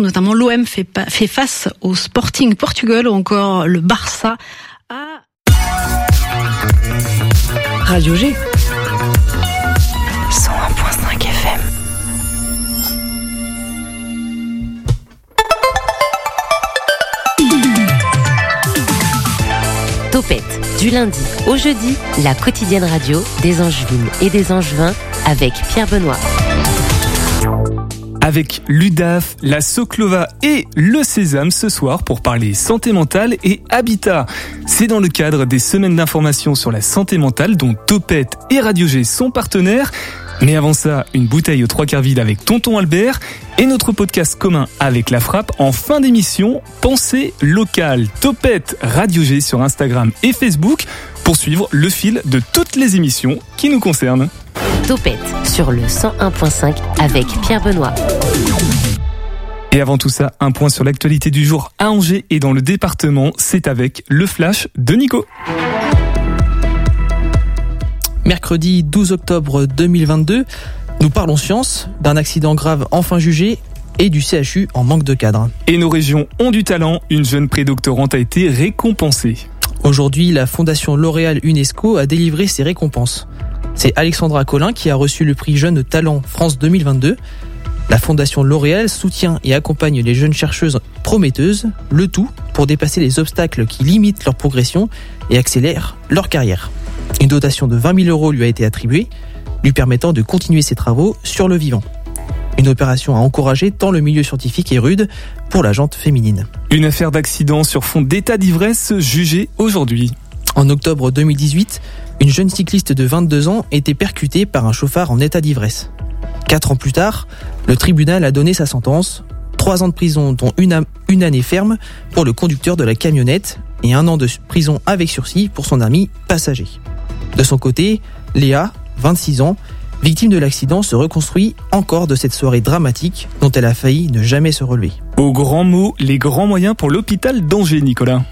notamment l'OM fait, fait face au Sporting Portugal ou encore le Barça à Radio G. 101.5 FM. Topette, du lundi au jeudi, la quotidienne radio des Angevines et des Angevins avec Pierre Benoît avec l'UDAF, la Soclova et le Sésame ce soir pour parler santé mentale et habitat. C'est dans le cadre des semaines d'information sur la santé mentale dont Topette et Radio G sont partenaires. Mais avant ça, une bouteille aux trois quarts vide avec Tonton Albert et notre podcast commun avec La Frappe en fin d'émission, Pensée locale, Topette Radio G sur Instagram et Facebook pour suivre le fil de toutes les émissions qui nous concernent. Topette sur le 101.5 avec Pierre Benoît. Et avant tout ça, un point sur l'actualité du jour à Angers et dans le département, c'est avec le flash de Nico. Mercredi 12 octobre 2022, nous parlons science, d'un accident grave enfin jugé et du CHU en manque de cadre. Et nos régions ont du talent, une jeune prédoctorante a été récompensée. Aujourd'hui, la Fondation L'Oréal UNESCO a délivré ses récompenses. C'est Alexandra Collin qui a reçu le prix Jeune Talent France 2022. La Fondation L'Oréal soutient et accompagne les jeunes chercheuses prometteuses, le tout pour dépasser les obstacles qui limitent leur progression et accélèrent leur carrière. Une dotation de 20 000 euros lui a été attribuée, lui permettant de continuer ses travaux sur le vivant. Une opération à encourager tant le milieu scientifique est rude pour la jante féminine. Une affaire d'accident sur fond d'état d'ivresse jugée aujourd'hui. En octobre 2018, une jeune cycliste de 22 ans était percutée par un chauffard en état d'ivresse. Quatre ans plus tard, le tribunal a donné sa sentence, trois ans de prison dont une, année ferme pour le conducteur de la camionnette et un an de prison avec sursis pour son ami passager. De son côté, Léa, 26 ans, victime de l'accident, se reconstruit encore de cette soirée dramatique dont elle a failli ne jamais se relever. Au grand mot, les grands moyens pour l'hôpital d'Angers, Nicolas.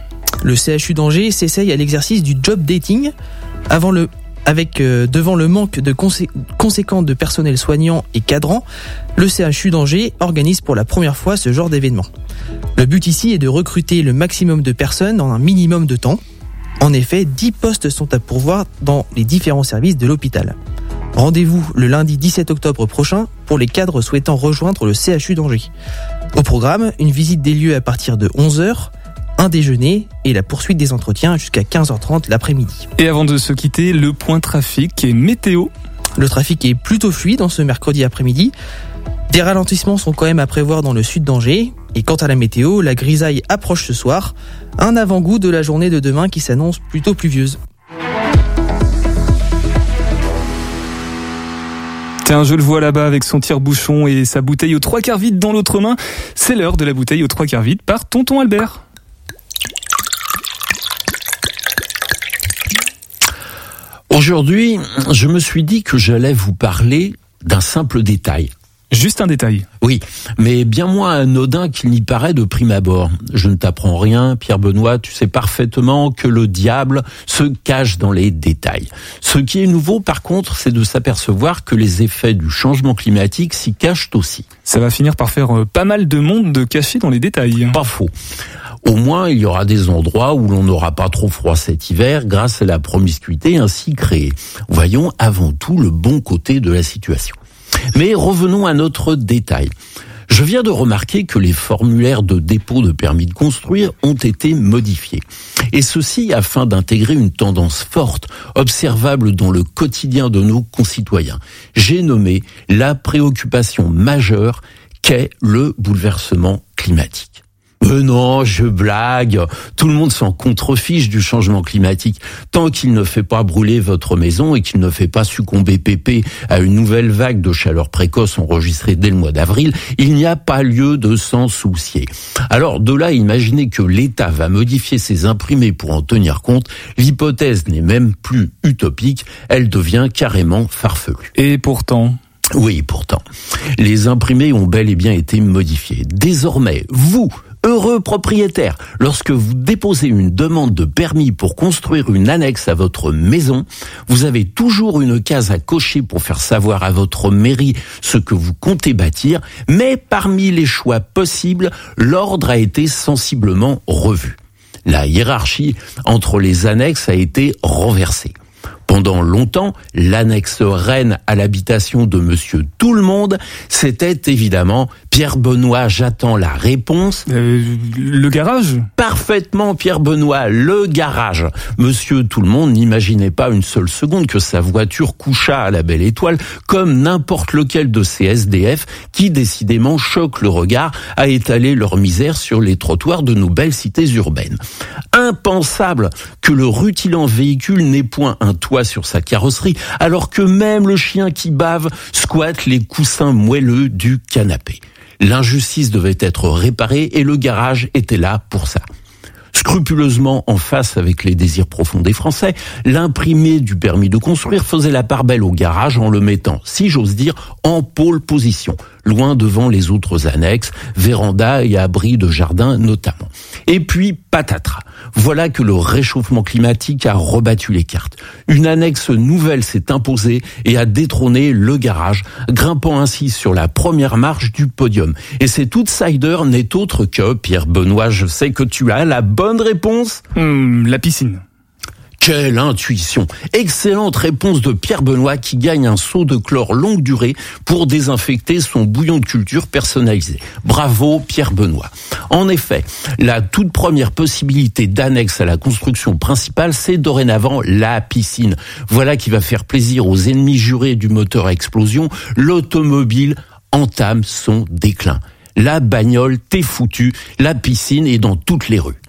Le CHU d'Angers s'essaye à l'exercice du job dating avant le avec euh, devant le manque de conséquent de personnel soignant et cadrant, le CHU d'Angers organise pour la première fois ce genre d'événement. Le but ici est de recruter le maximum de personnes en un minimum de temps. En effet, 10 postes sont à pourvoir dans les différents services de l'hôpital. Rendez-vous le lundi 17 octobre prochain pour les cadres souhaitant rejoindre le CHU d'Angers. Au programme, une visite des lieux à partir de 11h, un déjeuner et la poursuite des entretiens jusqu'à 15h30 l'après-midi. Et avant de se quitter, le point trafic et météo. Le trafic est plutôt fluide en ce mercredi après-midi. Des ralentissements sont quand même à prévoir dans le sud d'Angers. Et quant à la météo, la grisaille approche ce soir. Un avant-goût de la journée de demain qui s'annonce plutôt pluvieuse. Tiens, je le vois là-bas avec son tire-bouchon et sa bouteille aux trois quarts vide dans l'autre main. C'est l'heure de la bouteille aux trois quarts vide par Tonton Albert. Aujourd'hui, je me suis dit que j'allais vous parler d'un simple détail. Juste un détail. Oui, mais bien moins anodin qu'il n'y paraît de prime abord. Je ne t'apprends rien, Pierre Benoît, tu sais parfaitement que le diable se cache dans les détails. Ce qui est nouveau, par contre, c'est de s'apercevoir que les effets du changement climatique s'y cachent aussi. Ça va finir par faire euh, pas mal de monde de cacher dans les détails. Pas faux. Au moins, il y aura des endroits où l'on n'aura pas trop froid cet hiver grâce à la promiscuité ainsi créée. Voyons avant tout le bon côté de la situation. Mais revenons à notre détail. Je viens de remarquer que les formulaires de dépôt de permis de construire ont été modifiés. Et ceci afin d'intégrer une tendance forte, observable dans le quotidien de nos concitoyens. J'ai nommé la préoccupation majeure qu'est le bouleversement climatique. Euh non, je blague. Tout le monde s'en contrefiche du changement climatique. Tant qu'il ne fait pas brûler votre maison et qu'il ne fait pas succomber Pépé à une nouvelle vague de chaleur précoce enregistrée dès le mois d'avril, il n'y a pas lieu de s'en soucier. Alors, de là, imaginez que l'État va modifier ses imprimés pour en tenir compte. L'hypothèse n'est même plus utopique, elle devient carrément farfelue. Et pourtant, oui, pourtant, les imprimés ont bel et bien été modifiés. Désormais, vous, Heureux propriétaire, lorsque vous déposez une demande de permis pour construire une annexe à votre maison, vous avez toujours une case à cocher pour faire savoir à votre mairie ce que vous comptez bâtir, mais parmi les choix possibles, l'ordre a été sensiblement revu. La hiérarchie entre les annexes a été renversée. Pendant longtemps, l'annexe reine à l'habitation de monsieur tout le monde, c'était évidemment Pierre Benoît, j'attends la réponse. Euh, le garage? Parfaitement Pierre Benoît, le garage. Monsieur tout le monde n'imaginait pas une seule seconde que sa voiture coucha à la belle étoile comme n'importe lequel de ces SDF qui décidément choquent le regard à étaler leur misère sur les trottoirs de nos belles cités urbaines. Impensable que le rutilant véhicule n'ait point un toit sur sa carrosserie alors que même le chien qui bave squatte les coussins moelleux du canapé. L'injustice devait être réparée et le garage était là pour ça. Scrupuleusement en face avec les désirs profonds des Français, l'imprimé du permis de construire faisait la part belle au garage en le mettant, si j'ose dire, en pôle position, loin devant les autres annexes, vérandas et abris de jardin notamment. Et puis, patatras. Voilà que le réchauffement climatique a rebattu les cartes. Une annexe nouvelle s'est imposée et a détrôné le garage, grimpant ainsi sur la première marche du podium. Et cet outsider n'est autre que, Pierre Benoît, je sais que tu as la bonne réponse. Hum, La piscine. Quelle intuition Excellente réponse de Pierre Benoît qui gagne un seau de chlore longue durée pour désinfecter son bouillon de culture personnalisé. Bravo Pierre Benoît. En effet, la toute première possibilité d'annexe à la construction principale, c'est dorénavant la piscine. Voilà qui va faire plaisir aux ennemis jurés du moteur à explosion. L'automobile entame son déclin. La bagnole, t'es foutu, la piscine est dans toutes les rues.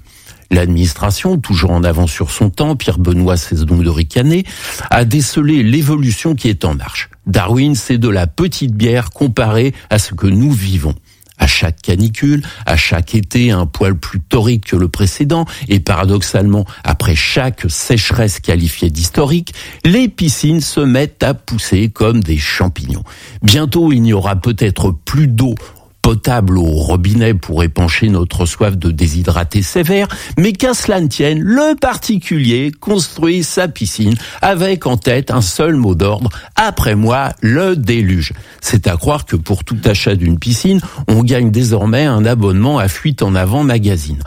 L'administration, toujours en avance sur son temps, Pierre Benoît cesse donc de ricaner, a décelé l'évolution qui est en marche. Darwin, c'est de la petite bière comparée à ce que nous vivons. À chaque canicule, à chaque été un poil plus torride que le précédent, et paradoxalement, après chaque sécheresse qualifiée d'historique, les piscines se mettent à pousser comme des champignons. Bientôt, il n'y aura peut-être plus d'eau potable au robinet pour épancher notre soif de déshydraté sévère, mais qu'à cela ne tienne, le particulier construit sa piscine avec en tête un seul mot d'ordre, après moi, le déluge. C'est à croire que pour tout achat d'une piscine, on gagne désormais un abonnement à fuite en avant magazine.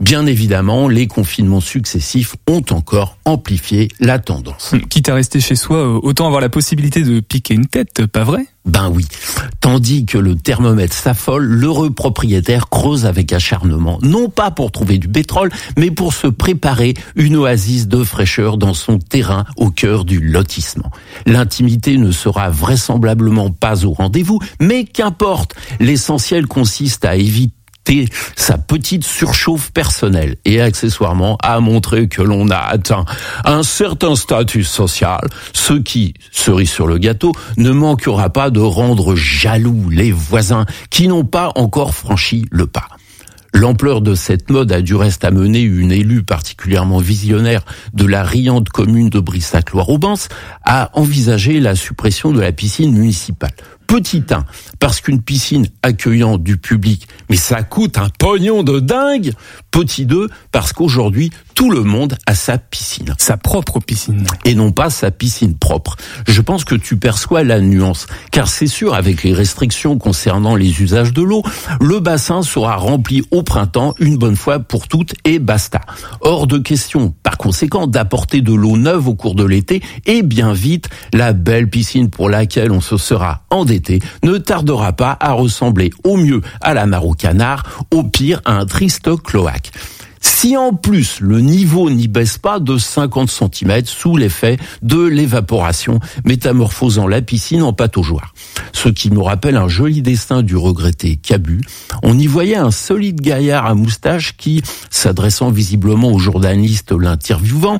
Bien évidemment, les confinements successifs ont encore amplifié la tendance. Quitte à rester chez soi, euh, autant avoir la possibilité de piquer une tête, pas vrai? Ben oui. Tandis que le thermomètre s'affole, l'heureux propriétaire creuse avec acharnement, non pas pour trouver du pétrole, mais pour se préparer une oasis de fraîcheur dans son terrain au cœur du lotissement. L'intimité ne sera vraisemblablement pas au rendez-vous, mais qu'importe, l'essentiel consiste à éviter sa petite surchauffe personnelle et accessoirement à montrer que l'on a atteint un certain statut social, ce qui, cerise sur le gâteau, ne manquera pas de rendre jaloux les voisins qui n'ont pas encore franchi le pas. L'ampleur de cette mode a du reste amené une élue particulièrement visionnaire de la riante commune de Brissac-Loire-Aubance à envisager la suppression de la piscine municipale. Petit 1, parce qu'une piscine accueillant du public, mais ça coûte un pognon de dingue. Petit 2, parce qu'aujourd'hui, tout le monde a sa piscine. Sa propre piscine. Et non pas sa piscine propre. Je pense que tu perçois la nuance. Car c'est sûr, avec les restrictions concernant les usages de l'eau, le bassin sera rempli au printemps une bonne fois pour toutes et basta. Hors de question, par conséquent, d'apporter de l'eau neuve au cours de l'été et bien vite, la belle piscine pour laquelle on se sera endetté ne pas à ressembler au mieux à la mare au canard, au pire à un triste cloaque. Si en plus le niveau n'y baisse pas de 50 cm sous l'effet de l'évaporation, métamorphosant la piscine en pataugeoire. Ce qui nous rappelle un joli destin du regretté Cabu. On y voyait un solide gaillard à moustache qui, s'adressant visiblement au journaliste l'interviewant,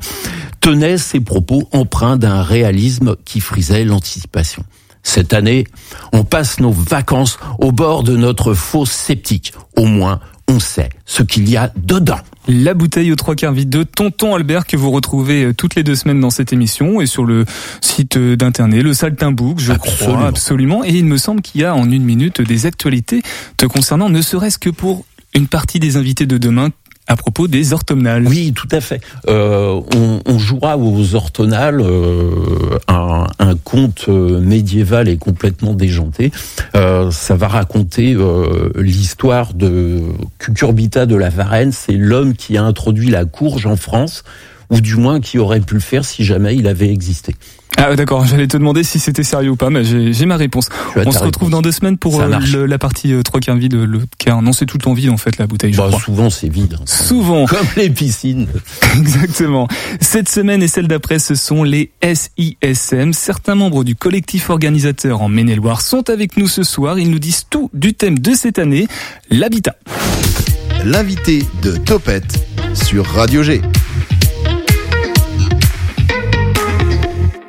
tenait ses propos empreints d'un réalisme qui frisait l'anticipation. Cette année, on passe nos vacances au bord de notre fosse sceptique. Au moins, on sait ce qu'il y a dedans. La bouteille aux trois quarts vide de Tonton Albert que vous retrouvez euh, toutes les deux semaines dans cette émission et sur le site euh, d'internet, le Saltimbook, je Absolument. crois absolument. Et il me semble qu'il y a en une minute des actualités te concernant, ne serait-ce que pour une partie des invités de demain à propos des orthomnales. Oui, tout à fait. Euh, on, on, jouera aux orthonales euh, un, un, conte euh, médiéval et complètement déjanté. Euh, ça va raconter euh, l'histoire de Cucurbita de la Varenne. C'est l'homme qui a introduit la courge en France, ou du moins qui aurait pu le faire si jamais il avait existé. Ah d'accord, j'allais te demander si c'était sérieux ou pas, mais j'ai ma réponse. On se retrouve dans deux semaines pour euh, le, la partie euh, trois quarts vide, le quart. Non, c'est tout le temps vide en fait la bouteille. Bah, je souvent c'est vide. Hein. Souvent. Comme les piscines. Exactement. Cette semaine et celle d'après, ce sont les SISM. Certains membres du collectif organisateur en Maine-et-Loire sont avec nous ce soir. Ils nous disent tout du thème de cette année, l'habitat. L'invité de Topette sur Radio G.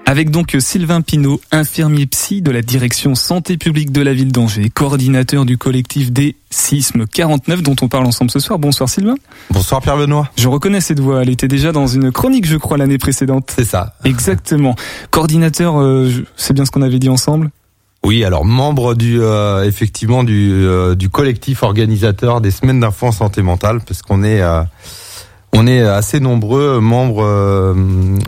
Avec donc Sylvain Pinault, infirmier psy de la direction santé publique de la ville d'Angers, coordinateur du collectif des Sismes 49 dont on parle ensemble ce soir. Bonsoir Sylvain. Bonsoir Pierre Benoît. Je reconnais cette voix, elle était déjà dans une chronique je crois l'année précédente. C'est ça. Exactement. Coordinateur, euh, c'est bien ce qu'on avait dit ensemble oui, alors membre du euh, effectivement du, euh, du collectif organisateur des semaines d'infos en santé mentale, parce qu'on est euh, on est assez nombreux membres, euh,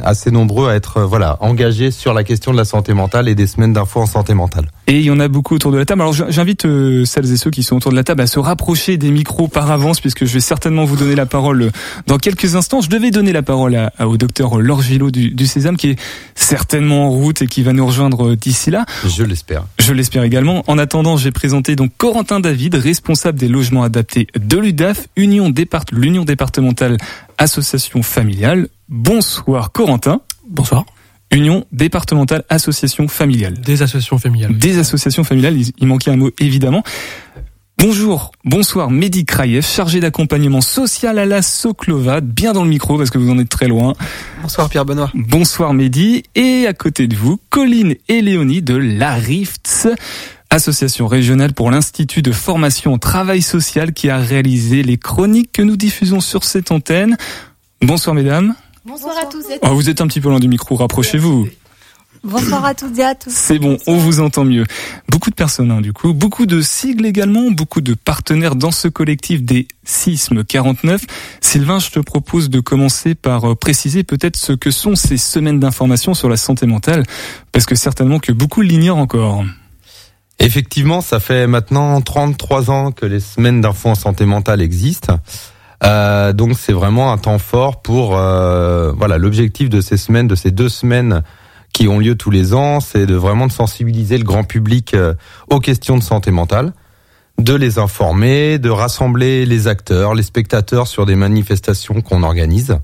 assez nombreux à être voilà engagés sur la question de la santé mentale et des semaines d'infos en santé mentale. Et il y en a beaucoup autour de la table. Alors j'invite euh, celles et ceux qui sont autour de la table à se rapprocher des micros par avance, puisque je vais certainement vous donner la parole euh, dans quelques instants. Je devais donner la parole à, au docteur Laure Gillot du, du Sésame, qui est certainement en route et qui va nous rejoindre d'ici là. Je l'espère. Je l'espère également. En attendant, j'ai présenté donc Corentin David, responsable des logements adaptés de l'UDAF, Union départ l'Union départementale association familiale. Bonsoir Corentin. Bonsoir. Union départementale association familiale. Des associations familiales. Des associations familiales, il manquait un mot évidemment. Bonjour, bonsoir Mehdi Kraïev, chargé d'accompagnement social à la Soclova, bien dans le micro parce que vous en êtes très loin. Bonsoir Pierre Benoît. Bonsoir Mehdi, et à côté de vous, Colline et Léonie de la Rifts, association régionale pour l'Institut de formation au travail social qui a réalisé les chroniques que nous diffusons sur cette antenne. Bonsoir mesdames. Bonsoir à tous. Oh, vous êtes un petit peu loin du micro, rapprochez-vous. Bonsoir à toutes et à tous. C'est bon, on vous entend mieux. Beaucoup de personnes, hein, du coup, beaucoup de sigles également, beaucoup de partenaires dans ce collectif des Sismes 49. Sylvain, je te propose de commencer par euh, préciser peut-être ce que sont ces semaines d'information sur la santé mentale, parce que certainement que beaucoup l'ignorent encore. Effectivement, ça fait maintenant 33 ans que les semaines d'infos en santé mentale existent. Euh, donc c'est vraiment un temps fort pour euh, voilà l'objectif de ces semaines, de ces deux semaines qui ont lieu tous les ans, c'est de vraiment de sensibiliser le grand public euh, aux questions de santé mentale, de les informer, de rassembler les acteurs, les spectateurs sur des manifestations qu'on organise,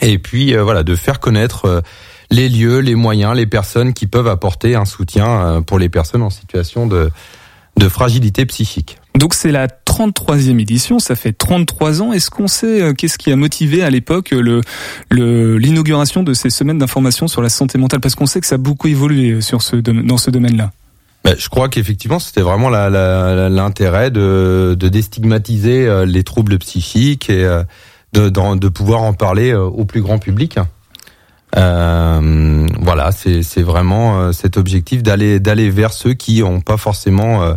et puis voilà de faire connaître les lieux, les moyens, les personnes qui peuvent apporter un soutien pour les personnes en situation de, de fragilité psychique. Donc c'est la 33e édition, ça fait 33 ans. Est-ce qu'on sait qu'est-ce qui a motivé à l'époque le l'inauguration de ces semaines d'information sur la santé mentale? Parce qu'on sait que ça a beaucoup évolué sur ce dans ce domaine-là. Ben, je crois qu'effectivement c'était vraiment l'intérêt de, de déstigmatiser les troubles psychiques et de pouvoir en parler au plus grand public. Euh, voilà, c'est vraiment euh, cet objectif d'aller d'aller vers ceux qui ont pas forcément, euh,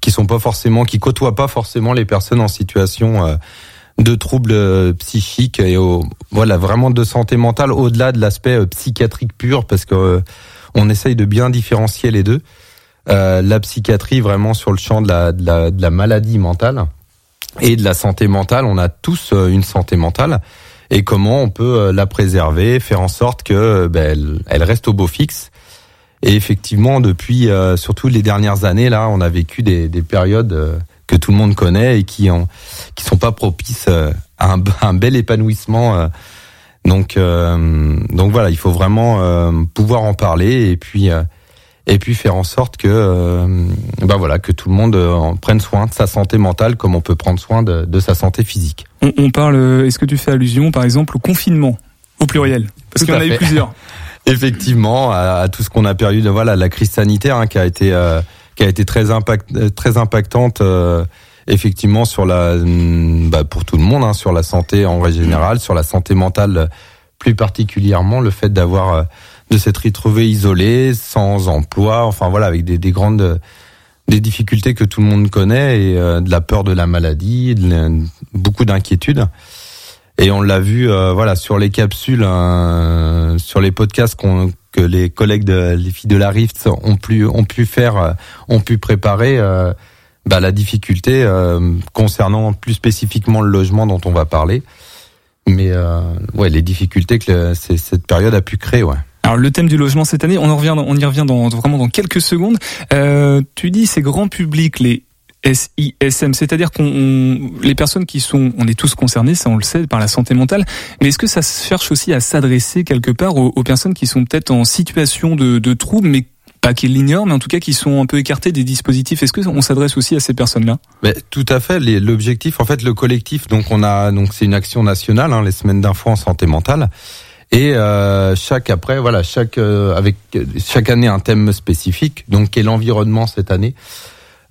qui sont pas forcément, qui côtoient pas forcément les personnes en situation euh, de troubles psychiques et au, voilà vraiment de santé mentale au-delà de l'aspect psychiatrique pur, parce que on essaye de bien différencier les deux. la psychiatrie vraiment sur le champ de la, de la, de la maladie mentale et de la santé mentale, on a tous une santé mentale et comment on peut la préserver, faire en sorte que ben, elle, reste au beau fixe. Et effectivement, depuis euh, surtout les dernières années, là, on a vécu des, des périodes euh, que tout le monde connaît et qui ont, qui sont pas propices euh, à un, un, bel épanouissement. donc, donc voilà, il faut vraiment pouvoir en parler et puis et puis faire en sorte que ben voilà que tout le monde prenne soin de sa santé mentale comme on peut prendre soin de, de sa santé physique. On, on parle. Est-ce que tu fais allusion, par exemple, au confinement au pluriel? Parce qu'il y en a eu plusieurs. Effectivement, à, à tout ce qu'on a perdu, de, voilà, la crise sanitaire hein, qui a été euh, qui a été très impact, très impactante. Euh, effectivement sur la bah, pour tout le monde hein, sur la santé en règle générale sur la santé mentale plus particulièrement le fait d'avoir de s'être retrouvé isolé sans emploi enfin voilà avec des, des grandes des difficultés que tout le monde connaît et euh, de la peur de la maladie, de beaucoup d'inquiétudes. Et on l'a vu, euh, voilà, sur les capsules, euh, sur les podcasts qu'on que les collègues de les filles de la Rift ont pu ont pu faire, euh, ont pu préparer. euh, bah, la difficulté concernant plus spécifiquement le logement dont on va parler, mais ouais, les difficultés que le- cette période a pu créer, ouais. Alors le thème du logement cette année, on en revient, on y revient dans, vraiment dans quelques secondes. Euh, tu dis c'est grand public les SISM, c'est-à-dire qu'on on- les personnes qui sont, on est tous concernés, ça on le sait, par la santé mentale. Mais est-ce que ça cherche aussi à s'adresser quelque part aux, aux personnes qui sont peut-être en situation de, de trouble, mais pas qu'ils l'ignorent, mais en tout cas qui sont un peu écartés des dispositifs? Est-ce que on s'adresse aussi à ces personnes-là? Tout à fait. L'objectif, en fait, le collectif. Donc, on a donc c'est une action nationale, hein, les semaines d'info en santé mentale. Et euh, chaque après, voilà, chaque euh, avec chaque année un thème spécifique. Donc, qui est l'environnement cette année?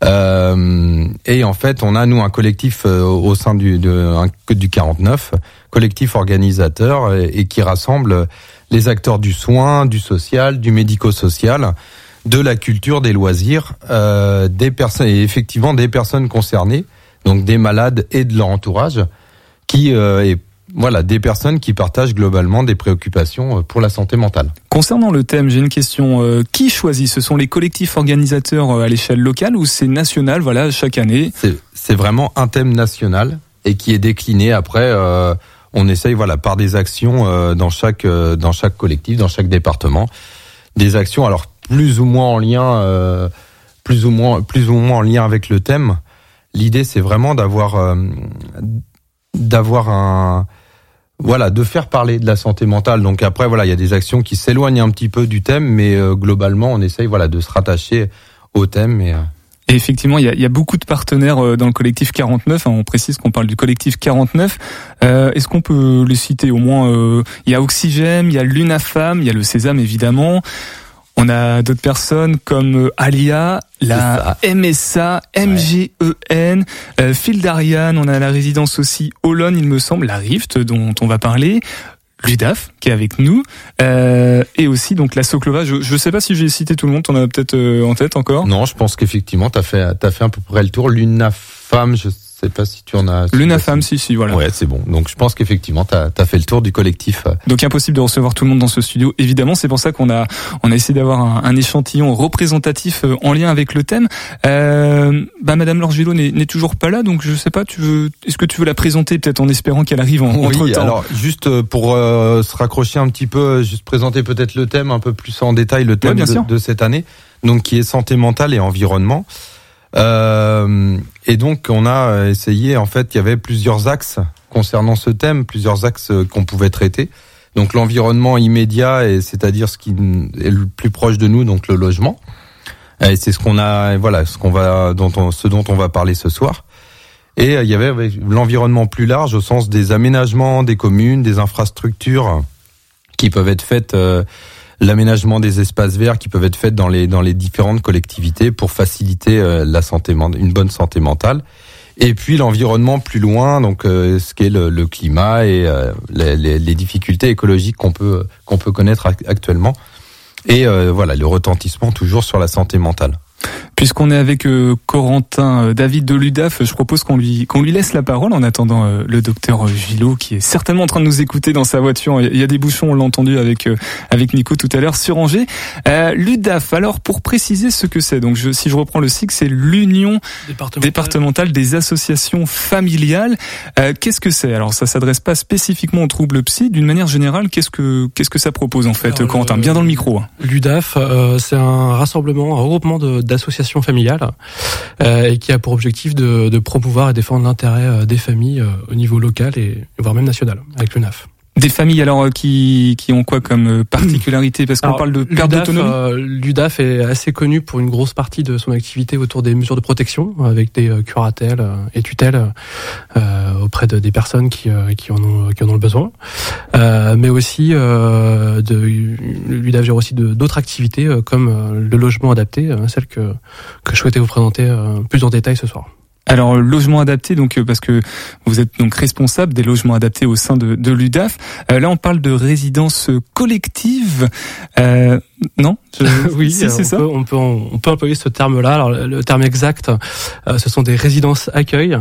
Euh, et en fait, on a nous un collectif euh, au sein du de, du 49, collectif organisateur et, qui rassemble les acteurs du soin, du social, du médico-social, de la culture, des loisirs, euh, des personnes et effectivement des personnes concernées, donc des malades et de leur entourage, qui euh, et voilà des personnes qui partagent globalement des préoccupations euh, pour la santé mentale. Concernant le thème, j'ai une question. Euh, qui choisit? Ce sont les collectifs organisateurs euh, à l'échelle locale ou c'est national Voilà, chaque année? C'est vraiment un thème national et qui est décliné après. euh, on essaye voilà par des actions euh, dans chaque euh, dans chaque collectif, dans chaque département, des actions alors plus ou moins en lien euh, plus ou moins plus ou moins en lien avec le thème. L'idée c'est vraiment d'avoir euh, d'avoir un voilà de faire parler de la santé mentale. Donc après voilà il y a des actions qui s'éloignent un petit peu du thème, mais euh, globalement on essaye voilà de se rattacher au thème et euh, Et effectivement, il y a, y a beaucoup de partenaires euh, dans le collectif 49. hein, on précise qu'on parle du collectif 49. Euh, Est-ce qu'on peut les citer au moins euh, Il y a Oxygène, il y a l'UNAFAM, il y a le Sésame évidemment. On a d'autres personnes comme euh, Alia, la MSA, MGEN, euh, Phil Darian, on a la résidence aussi Olon, il me semble, la Rift dont on va parler. L'UDAF qui est avec nous euh, et aussi donc la Soclova. Je ne sais pas si j'ai cité tout le monde. T'en as peut-être euh, en tête encore? Non, je pense qu'effectivement, t'as fait, t'as fait à peu près le tour. L'UNAFAM, je sais pas si tu en as. L'UNAFAM, si, si, voilà. Ouais, c'est bon. Donc, je pense qu'effectivement, t'as, as fait le tour du collectif. Donc impossible de recevoir tout le monde dans ce studio. Évidemment, c'est pour ça qu'on a on a essayé d'avoir un, un échantillon représentatif euh, en lien avec le thème. Euh, bah Madame Lorgelo n'est toujours pas là, donc je sais pas. Tu veux Est-ce que tu veux la présenter peut-être en espérant qu'elle arrive en, entre Oui, temps alors juste euh, pour euh, se raccrocher un petit peu, juste présenter peut-être le thème un peu plus en détail, le thème de, de cette année, donc qui est santé mentale et environnement. Euh, et donc on a essayé, en fait, il y avait plusieurs axes concernant ce thème, plusieurs axes qu'on pouvait traiter. Donc l'environnement immédiat, et c'est-à-dire ce qui est le plus proche de nous, donc le logement. Et c'est ce qu'on a, voilà, ce qu'on va, ce dont on va parler ce soir. Et il y avait l'environnement plus large au sens des aménagements des communes, des infrastructures qui peuvent être faites, euh, l'aménagement des espaces verts qui peuvent être faites dans les dans les différentes collectivités pour faciliter euh, la santé une bonne santé mentale. Et puis l'environnement plus loin, donc euh, ce qu'est le, le climat et euh, les, difficultés écologiques qu'on peut qu'on peut connaître ac- actuellement. Et voilà le retentissement toujours sur la santé mentale. Puisqu'on est avec euh, Corentin euh, David de l'UDAF, je propose qu'on lui qu'on lui laisse la parole en attendant euh, le docteur Gillot qui est certainement en train de nous écouter dans sa voiture. Il y a des bouchons, on l'a entendu avec euh, avec Nico tout à l'heure sur Angers. Euh, L'UDAF, alors pour préciser ce que c'est, donc je, si je reprends le cycle, c'est l'Union départementale des associations familiales. Euh, qu'est-ce que c'est? Alors ça s'adresse pas spécifiquement aux troubles psy, d'une manière générale, qu'est-ce que qu'est-ce que ça propose en fait, Alors, Corentin? Bien dans le micro. hein. L'UDAF, euh, c'est un rassemblement, un regroupement de- familiales euh, et qui a pour objectif de, promouvoir et défendre l'intérêt euh, des familles euh, au niveau local et voire même national avec l'UNAF. Des familles alors euh, qui qui ont quoi comme euh, particularité? Parce qu'on parle de perte d'autonomie. euh, L'UDAF est assez connu pour une grosse partie de son activité autour des mesures de protection, avec des euh, curatelles et tutelles euh, auprès de, des personnes qui, euh, qui, en ont, qui en ont le besoin. Euh, mais aussi, euh, de, l'UDAF gère aussi d'autres activités comme le logement adapté, celle que, que je souhaitais vous présenter euh, plus en détail ce soir. Alors logement adapté, donc euh, parce que vous êtes donc responsable des logements adaptés au sein de, de l'UDAF. Euh, là, on parle de résidence collective. Euh, Non Oui, Si, euh, c'est on, ça. Peut, on, peut, on peut employer ce terme-là. Alors, le terme exact, euh, ce sont des résidences accueil.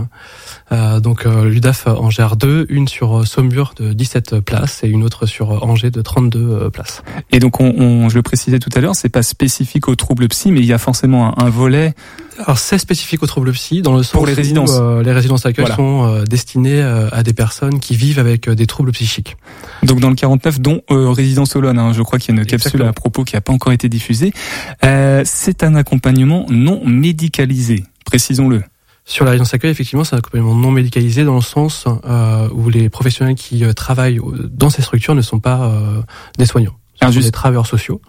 Euh, donc euh, l'UDAF en gère deux, une sur euh, Saumur de 17 places et une autre sur euh, Angers de 32 euh, places. Et donc, on, on- je le précisais tout à l'heure, c'est pas spécifique aux troubles psy, mais il y a forcément un, un volet. Alors c'est spécifique aux troubles psy dans le sens Pour les où, euh, les résidences accueil Voilà. sont euh, destinées euh, à des personnes qui vivent avec des troubles psychiques. Donc dans le 49, dont Résidence Olonne, hein, je crois qu'il y a une capsule à propos qui n'a pas encore été diffusée. C'est un accompagnement non médicalisé, précisons-le. Sur la résidence accueil, effectivement, c'est un accompagnement non médicalisé dans le sens où les professionnels qui travaillent dans ces structures ne sont pas des soignants. Ce Ah, sont juste. des travailleurs sociaux.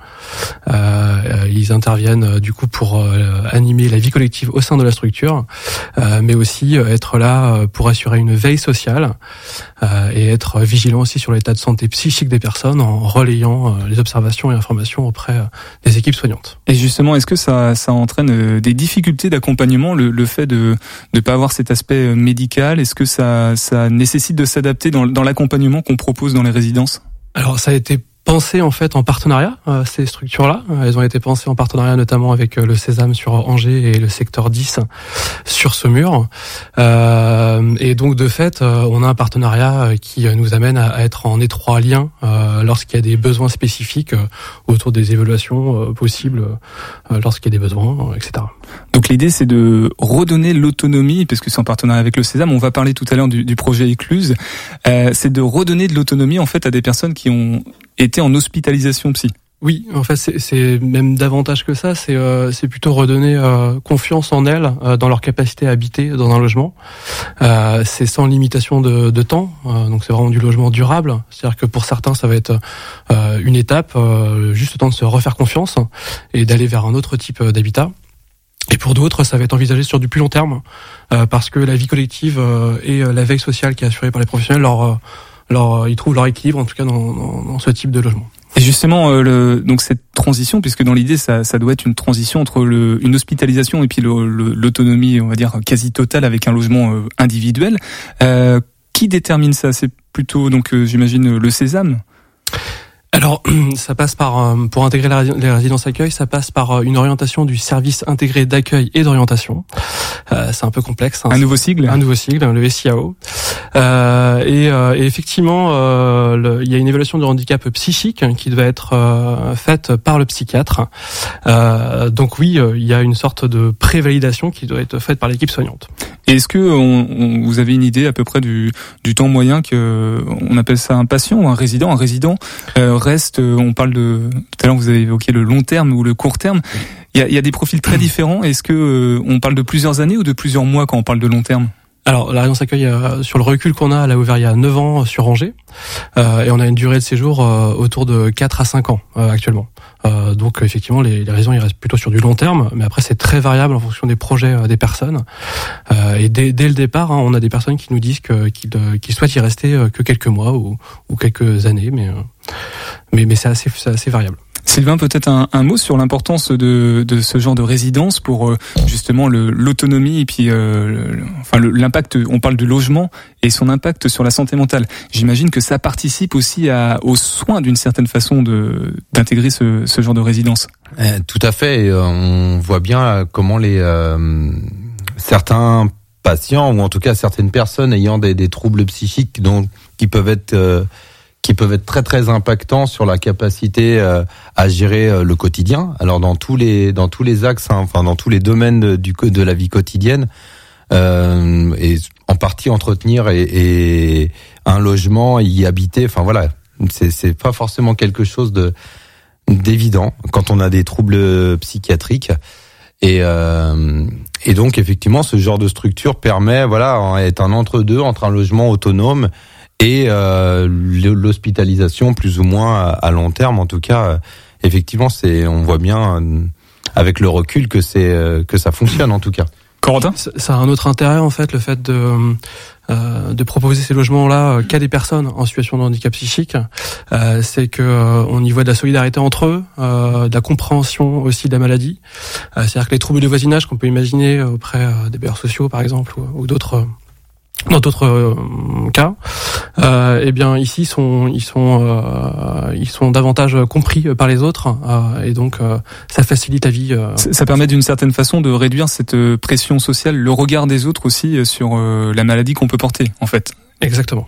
Euh, euh, ils interviennent euh, du coup pour euh, animer la vie collective au sein de la structure, euh, mais aussi euh, être là pour assurer une veille sociale et être vigilant aussi sur l'état de santé psychique des personnes en relayant les observations et informations auprès des équipes soignantes. Et justement, est-ce que ça, ça entraîne des difficultés d'accompagnement, le, le fait de ne pas avoir cet aspect médical? Est-ce que ça, ça nécessite de s'adapter dans, dans l'accompagnement qu'on propose dans les résidences? Alors ça a été pensé en fait en partenariat euh, ces structures-là. Euh, Elles ont été pensées en partenariat notamment avec euh, le Sésame sur Angers et le secteur 10 sur Saumur. Euh, et donc de fait, on a un partenariat qui nous amène à, être en étroit lien lorsqu'il y a des besoins spécifiques autour des évaluations possibles, lorsqu'il y a des besoins, etc. Donc l'idée c'est de redonner l'autonomie, parce que c'est en partenariat avec le Sésame, on va parler tout à l'heure du, du projet Écluse, euh, c'est de redonner de l'autonomie en fait à des personnes qui ont été en hospitalisation psy. Oui, en fait, c'est- même davantage que ça. C'est euh, plutôt redonner euh, confiance en elles, euh, dans leur capacité à habiter dans un logement. Euh, c'est sans limitation de, de temps, euh, donc c'est vraiment du logement durable. C'est-à-dire que pour certains, ça va être euh, une étape, juste le temps de se refaire confiance et d'aller vers un autre type d'habitat. Et pour d'autres, ça va être envisagé sur du plus long terme, parce que la vie collective et la veille sociale qui est assurée par les professionnels, leur, leur, ils trouvent leur équilibre, en tout cas dans, dans, dans ce type de logement. Et justement, euh, le, donc cette transition, puisque dans l'idée, ça, ça doit être une transition entre le, une hospitalisation et puis l'autonomie, on va dire quasi totale avec un logement euh, individuel. Euh, qui détermine ça? C'est plutôt donc, euh, j'imagine, le Sésame? Alors, ça passe par, euh, pour intégrer les résidences accueil, ça passe par euh, une orientation du service intégré d'accueil et d'orientation. Euh, c'est un peu complexe. hein. Un nouveau sigle. Un nouveau sigle, le SIAO. Euh, et, euh, et effectivement, euh, le- il y a une évaluation de handicap psychique qui doit être faite par le psychiatre. Euh, donc oui, il y a une sorte de prévalidation qui doit être faite par l'équipe soignante. Et Est-ce que on, on- vous avez une idée à peu près du, du temps moyen que on appelle ça un patient ou un résident? Un résident reste. euh, On parle de tout à l'heure vous avez évoqué le long terme ou le court terme. Il y a, il y a des profils très différents. Est-ce que euh, on parle de plusieurs années ou de plusieurs mois quand on parle de long terme? Alors, la résidence accueil, euh, sur le recul qu'on a, elle a ouvert il y a 9 ans euh, sur Angers, euh, et on a une durée de séjour euh, autour de 4 à 5 ans euh, actuellement. Donc, effectivement, les, les résidents, ils restent plutôt sur du long terme, mais après, c'est très variable en fonction des projets des personnes. Et dès, dès le départ, hein, on a des personnes qui nous disent qu'ils qu'ils souhaitent y rester que quelques mois ou, ou quelques années, mais, mais, mais c'est assez, c'est assez variable. Sylvain, peut-être un, un mot sur l'importance de, de ce genre de résidence pour euh, justement l'autonomie et puis euh, le- enfin l'impact. On parle du logement et son impact sur la santé mentale. J'imagine que ça participe aussi à, aux soins d'une certaine façon de d'intégrer ce, ce genre de résidence. Euh, tout à fait. Euh, on voit bien comment les euh, certains patients ou en tout cas certaines personnes ayant des, des troubles psychiques donc qui peuvent être euh, qui peuvent être très très impactants sur la capacité euh, à gérer euh, le quotidien. Alors dans tous les dans tous les axes, hein, enfin dans tous les domaines de, du de la vie quotidienne, euh, et en partie entretenir et, et un logement, y habiter. Enfin voilà, c'est c'est pas forcément quelque chose de d'évident quand on a des troubles psychiatriques. Et, euh, et donc effectivement, ce genre de structure permet, voilà, est un entre-deux entre un logement autonome et euh, l'hospitalisation plus ou moins à, long terme. En tout cas, euh, effectivement, c'est, on voit bien euh, avec le recul que c'est euh, que ça fonctionne en tout cas. Corentin Ça a un autre intérêt en fait, le fait de euh, de proposer ces logements-là euh, qu'à des personnes en situation de handicap psychique, euh, c'est que euh, on y voit de la solidarité entre eux, euh, de la compréhension aussi de la maladie. Euh, C'est-à-dire que les troubles de voisinage qu'on peut imaginer auprès euh, des bailleurs sociaux par exemple ou, ou d'autres dans d'autres euh, cas, euh, Eh bien, ici, ils sont, ils sont, euh, ils sont davantage compris par les autres, euh, et donc euh, ça facilite la vie. euh. Ça ça permet d'une certaine façon de réduire cette pression sociale, le regard des autres aussi sur euh, la maladie qu'on peut porter, en fait. Exactement.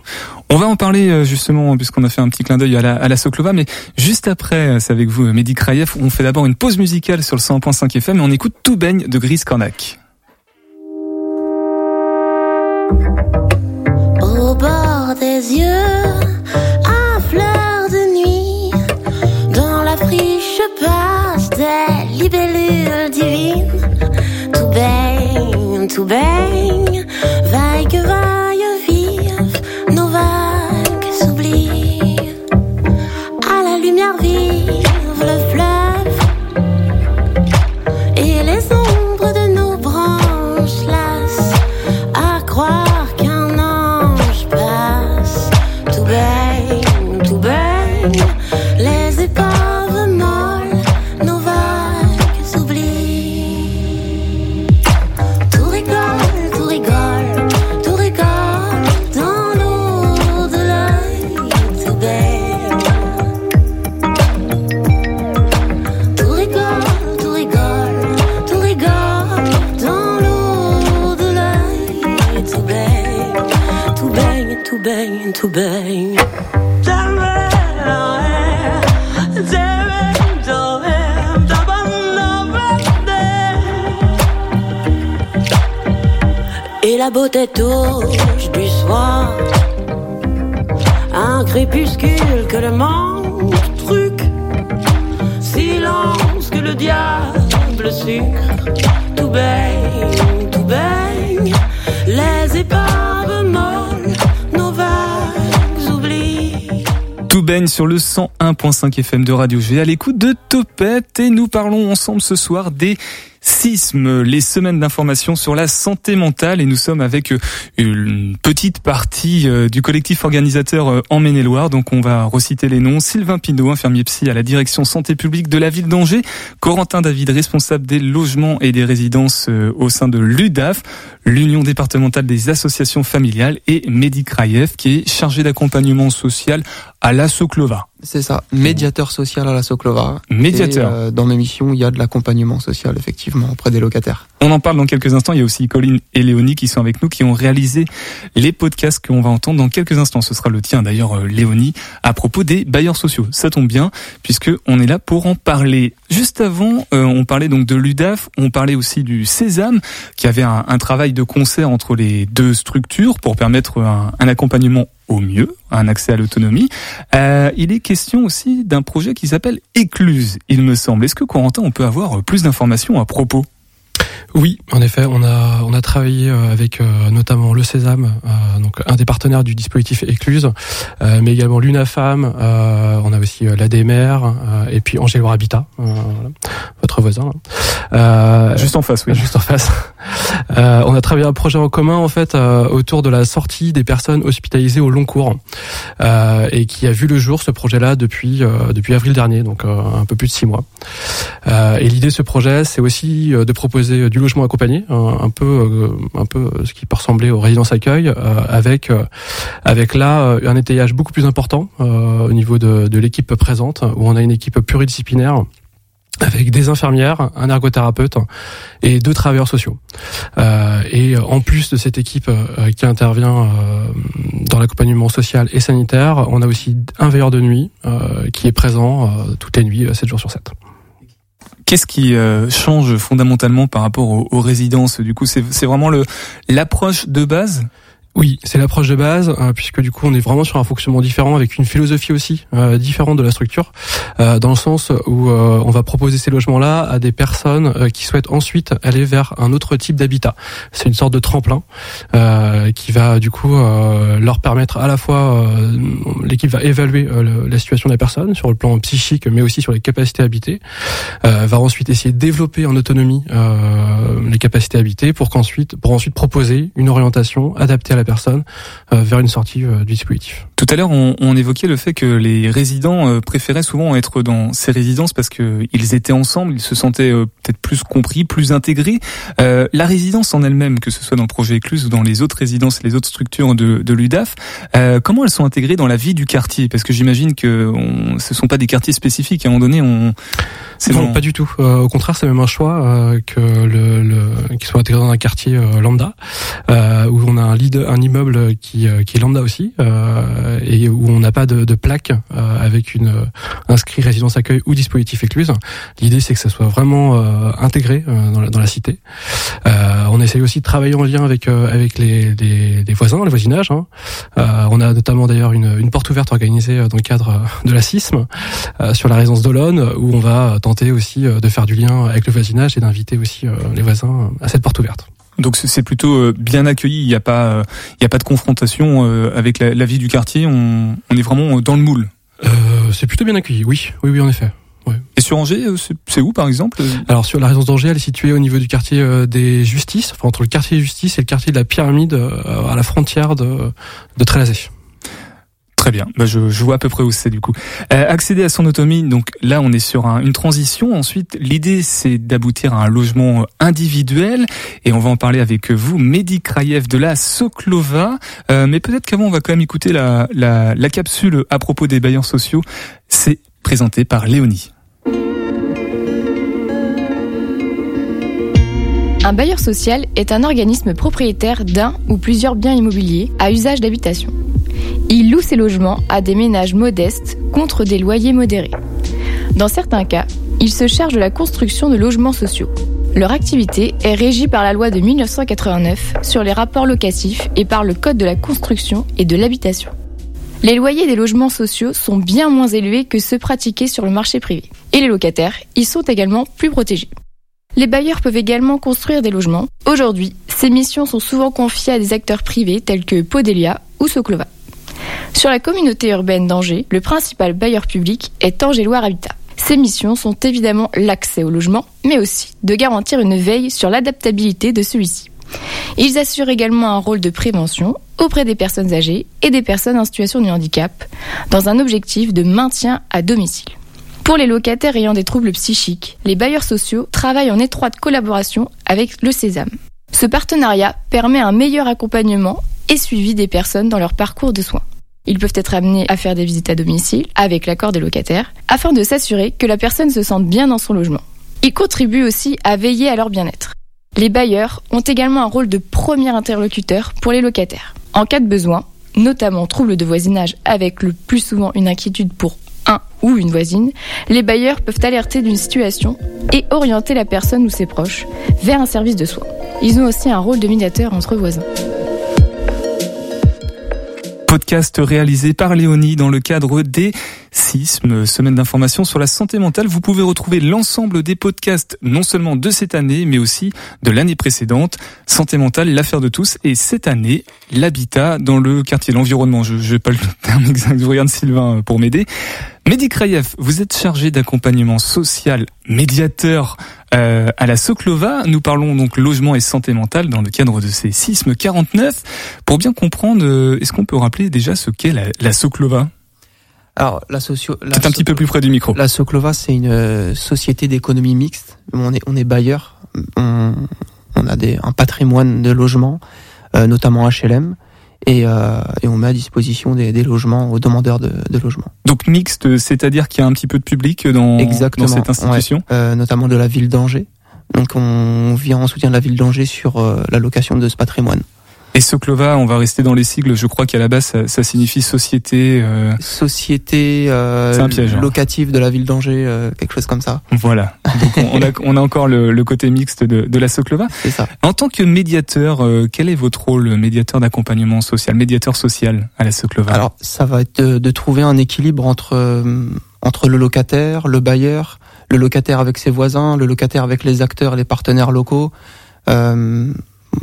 On va en parler justement puisqu'on a fait un petit clin d'œil à la, à la Soclova, mais juste après, c'est avec vous, Mehdi Kraïev. On fait d'abord une pause musicale sur le 100.5 FM et on écoute Tout baigne de Gris Cornac. Au bord des yeux, à fleur de nuit, dans la friche passe des libellules divines. Tout baigne, tout baigne, sur le 101.5 FM de Radio G à l'écoute de Topette. Et nous parlons ensemble ce soir des sismes, les semaines d'information sur la santé mentale et nous sommes avec euh, une petite partie euh, du collectif organisateur euh, en Maine-et-Loire. Donc on va reciter les noms. Sylvain Pinault, infirmier psy à la direction santé publique de la ville d'Angers. Corentin David, responsable des logements et des résidences au sein de l'UDAF, l'Union départementale des associations familiales et Mehdi Kraïev qui est chargé d'accompagnement social à la Soclova. C'est ça, médiateur social à la Soclova. Médiateur. Et, euh, dans mes missions, il y a de l'accompagnement social, effectivement, des locataires. On en parle dans quelques instants. Il y a aussi Colline et Léonie qui sont avec nous, qui ont réalisé les podcasts qu'on va entendre dans quelques instants. Ce sera le tien d'ailleurs, euh, Léonie, à propos des bailleurs sociaux. Ça tombe bien, puisque on est là pour en parler. Juste avant, euh, on parlait donc de l'UDAF, on parlait aussi du Sésame, qui avait un, travail de concert entre les deux structures pour permettre un accompagnement au mieux, un accès à l'autonomie. Euh, il est question aussi d'un projet qui s'appelle Écluse, il me semble. Est-ce que Corentin, on peut avoir plus d'informations à propos? Oui, en effet, on a on a travaillé euh, avec euh, notamment le Sésame, euh, donc un des partenaires du dispositif Écluse, euh, mais également l'UNAFAM. euh, on a aussi euh, l'ADMR euh, et puis Angelo Habitat, euh, voilà, votre voisin. Euh, Juste en face, oui. Juste en face. Euh, on a travaillé un projet en commun en fait euh, autour de la sortie des personnes hospitalisées au long cours euh, et qui a vu le jour ce projet-là depuis depuis avril dernier, donc un peu plus de six mois. Et l'idée de ce projet, c'est aussi de proposer du logement accompagné, un, un peu un peu ce qui peut ressembler aux résidences accueil, avec avec là un étayage beaucoup plus important au niveau de, de l'équipe présente, où on a une équipe pluridisciplinaire avec des infirmières, un ergothérapeute et deux travailleurs sociaux. Euh, et en plus de cette équipe euh, qui intervient euh, dans l'accompagnement social et sanitaire, on a aussi un veilleur de nuit euh, qui est présent euh, toutes les nuits, euh, 7 jours sur 7. Qu'est-ce qui euh, change fondamentalement par rapport aux, aux résidences? Du coup, c'est vraiment l'approche de base? Oui, c'est l'approche de base, euh, puisque du coup on est vraiment sur un fonctionnement différent, avec une philosophie aussi euh, différente de la structure, euh, dans le sens où euh, on va proposer ces logements-là à des personnes euh, qui souhaitent ensuite aller vers un autre type d'habitat. C'est une sorte de tremplin qui va du coup leur permettre à la fois, l'équipe va évaluer la situation des personnes sur le plan psychique, mais aussi sur les capacités habitées, va ensuite essayer de développer en autonomie les capacités habitées pour qu'ensuite, pour ensuite proposer une orientation adaptée la personne euh, vers une sortie euh, du dispositif. Tout à l'heure, on, on, évoquait le fait que les résidents euh, préféraient souvent être dans ces résidences parce que ils étaient ensemble, ils se sentaient peut-être plus compris, plus intégrés. Euh, la résidence en elle-même, que ce soit dans le projet Écluse ou dans les autres résidences, les autres structures de, de l'UDAF, euh, comment elles sont intégrées dans la vie du quartier? Parce que j'imagine que on, ce sont pas des quartiers spécifiques. À un moment donné, on c'est non, pas du tout. Euh, au contraire, c'est même un choix que le, le qu'il soit intégré dans un quartier lambda, où on a un, immeuble qui, qui est lambda aussi, et où on n'a pas de, plaque avec une inscrit résidence accueil ou dispositif écluse. L'idée, c'est que ça soit vraiment intégré dans la, cité. on essaye aussi de travailler en lien avec les, voisins, les voisinages. Hein. on a notamment d'ailleurs une, porte ouverte organisée dans le cadre de la CISM sur la résidence d'Olonne, où on va tenter aussi euh, de faire du lien avec le voisinage et d'inviter aussi euh, les voisins à cette porte ouverte. Donc c'est plutôt euh, bien accueilli. Il n'y a pas, il y a pas de confrontation avec la, vie du quartier. On, on, est vraiment dans le moule. Euh, c'est plutôt bien accueilli. Oui, oui, oui, en effet. Ouais. Et sur Angers, c'est où par exemple Alors sur la résidence d'Angers, elle est située au niveau du quartier des Justices, enfin entre le quartier des Justices et le quartier de la Pyramide, à la frontière de, de Trélazé. Très bien, bah je, je, vois à peu près où c'est du coup. Euh, accéder à son autonomie, donc là on est sur un, une transition. Ensuite, l'idée c'est d'aboutir à un logement individuel et on va en parler avec vous, Mehdi Krayev de la Soklova. Euh, mais peut-être qu'avant on va quand même écouter la, la, la capsule à propos des bailleurs sociaux. C'est présenté par Léonie. Un bailleur social est un organisme propriétaire d'un ou plusieurs biens immobiliers à usage d'habitation. Il loue ses logements à des ménages modestes contre des loyers modérés. Dans certains cas, il se charge de la construction de logements sociaux. Leur activité est régie par la loi de 1989 sur les rapports locatifs et par le Code de la construction et de l'habitation. Les loyers des logements sociaux sont bien moins élevés que ceux pratiqués sur le marché privé. Et les locataires y sont également plus protégés. Les bailleurs peuvent également construire des logements. Aujourd'hui, ces missions sont souvent confiées à des acteurs privés tels que Podelia ou Soklova. Sur la communauté urbaine d'Angers, le principal bailleur public est Angers-Loire Habitat. Ses missions sont évidemment l'accès au logement, mais aussi de garantir une veille sur l'adaptabilité de celui-ci. Ils assurent également un rôle de prévention auprès des personnes âgées et des personnes en situation de handicap, dans un objectif de maintien à domicile. Pour les locataires ayant des troubles psychiques, les bailleurs sociaux travaillent en étroite collaboration avec le Sésame. Ce partenariat permet un meilleur accompagnement et suivi des personnes dans leur parcours de soins. Ils peuvent être amenés à faire des visites à domicile avec l'accord des locataires afin de s'assurer que la personne se sente bien dans son logement. Ils contribuent aussi à veiller à leur bien-être. Les bailleurs ont également un rôle de premier interlocuteur pour les locataires. En cas de besoin, notamment troubles de voisinage avec le plus souvent une inquiétude pour un ou une voisine, les bailleurs peuvent alerter d'une situation et orienter la personne ou ses proches vers un service de soins. Ils ont aussi un rôle de médiateur entre voisins podcast réalisé par Léonie dans le cadre des SISM, semaine d'information sur la santé mentale. Vous pouvez retrouver l'ensemble des podcasts, non seulement de cette année, mais aussi de l'année précédente. Santé mentale, l'affaire de tous. Et cette année, l'habitat dans le quartier, l'environnement. Je n'ai pas le terme exact, je regarde Sylvain pour m'aider. Mehdi Krayev, vous êtes chargé d'accompagnement social, médiateur euh, à la Soklova. Nous parlons donc logement et santé mentale dans le cadre de ces sismes 49. Pour bien comprendre, euh, est-ce qu'on peut rappeler déjà ce qu'est la, la Soklova? Alors, la socio. C'est un petit peu plus près du micro. La Soklova, c'est une euh, société d'économie mixte. On est, on est bailleur. On, on a des, un patrimoine de logements, euh, notamment HLM et, euh, et on met à disposition des, des logements aux demandeurs de, de logements. Donc mixte, c'est-à-dire qu'il y a un petit peu de public dans, dans cette institution euh, Notamment de la ville d'Angers. Donc on vient en soutien de la ville d'Angers sur euh, la location de ce patrimoine. Et Soclova, on va rester dans les sigles. Je crois qu'à la base, ça, ça signifie société. Euh... Société euh, un piège, hein. locative de la ville d'Angers, euh, quelque chose comme ça. Voilà. Donc on, a, on a encore le, le côté mixte de, de la Soclova. C'est ça. En tant que médiateur, euh, quel est votre rôle, médiateur d'accompagnement social, médiateur social à la Soclova Alors, ça va être de, de trouver un équilibre entre euh, entre le locataire, le bailleur, le locataire avec ses voisins, le locataire avec les acteurs, les partenaires locaux. Euh,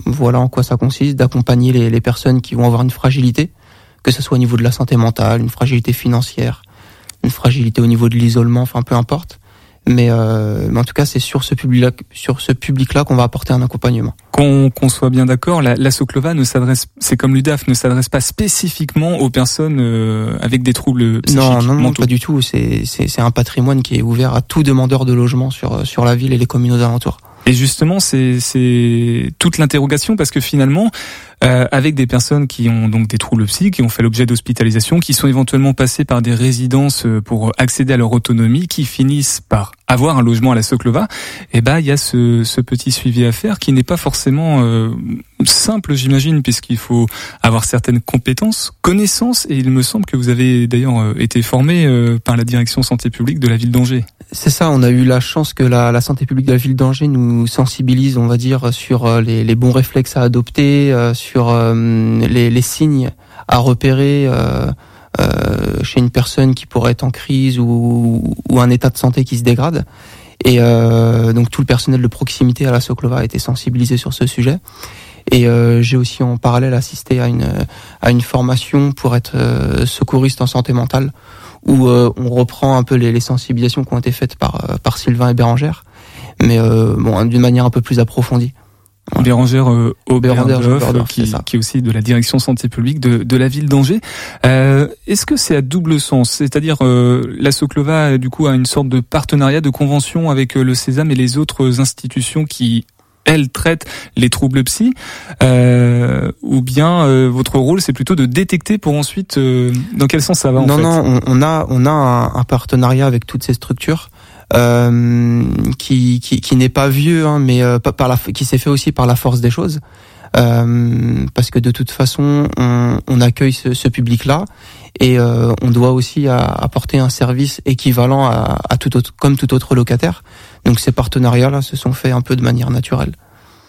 voilà en quoi ça consiste, d'accompagner les, les, personnes qui vont avoir une fragilité, que ce soit au niveau de la santé mentale, une fragilité financière, une fragilité au niveau de l'isolement, enfin peu importe, Mais, euh, mais en tout cas, c'est sur ce public-là, sur ce public-là qu'on va apporter un accompagnement. Qu'on qu'on soit bien d'accord, la, la Soclova ne s'adresse, c'est comme l'UDAF, ne s'adresse pas spécifiquement aux personnes euh, avec des troubles psychiques. Non, non, non, pas du tout. C'est un patrimoine qui est ouvert à tout demandeur de logement sur, sur la ville et les communes aux alentours. Et justement, c'est toute l'interrogation parce que finalement, euh, avec des personnes qui ont donc des troubles psychiques, qui ont fait l'objet d'hospitalisation, qui sont éventuellement passées par des résidences euh, pour accéder à leur autonomie, qui finissent par avoir un logement à la Soclova, et ben il y a ce, ce petit suivi à faire qui n'est pas forcément euh, simple, j'imagine, puisqu'il faut avoir certaines compétences, connaissances, et il me semble que vous avez d'ailleurs euh, été formé euh, par la direction santé publique de la ville d'Angers. C'est ça, on a eu la chance que la, la santé publique de la ville d'Angers nous sensibilise, on va dire, sur euh, les, les bons réflexes à adopter, euh, sur euh, les, les signes à repérer euh, euh, chez une personne qui pourrait être en crise ou, ou un état de santé qui se dégrade. Et euh, donc tout le personnel de proximité à la Soclova a été sensibilisé sur ce sujet. Et euh, j'ai aussi en parallèle assisté à une à une formation pour être euh, secouriste en santé mentale, où on reprend un peu les, les sensibilisations qui ont été faites par par Sylvain et Bérangère, mais bon d'une manière un peu plus approfondie. Bérangère euh, Auberdorf, qui, qui est aussi de la direction santé publique de, de la ville d'Angers. Euh, Est-ce que c'est à double sens? C'est-à-dire euh, la Soclova du coup a une sorte de partenariat, de convention avec euh, le Sésame et les autres institutions qui elles traitent les troubles psy, euh, ou bien euh, votre rôle c'est plutôt de détecter pour ensuite euh, dans quel sens ça va en non, fait? non, on, on a on a un, un partenariat avec toutes ces structures. euh, qui qui, qui n'est pas vieux, hein, mais euh, par la qui s'est fait aussi par la force des choses. Euh, parce que de toute façon, on, on accueille ce, ce public-là et euh, on doit aussi apporter un service équivalent à, à tout autre, comme tout autre locataire. Donc ces partenariats-là se sont faits un peu de manière naturelle.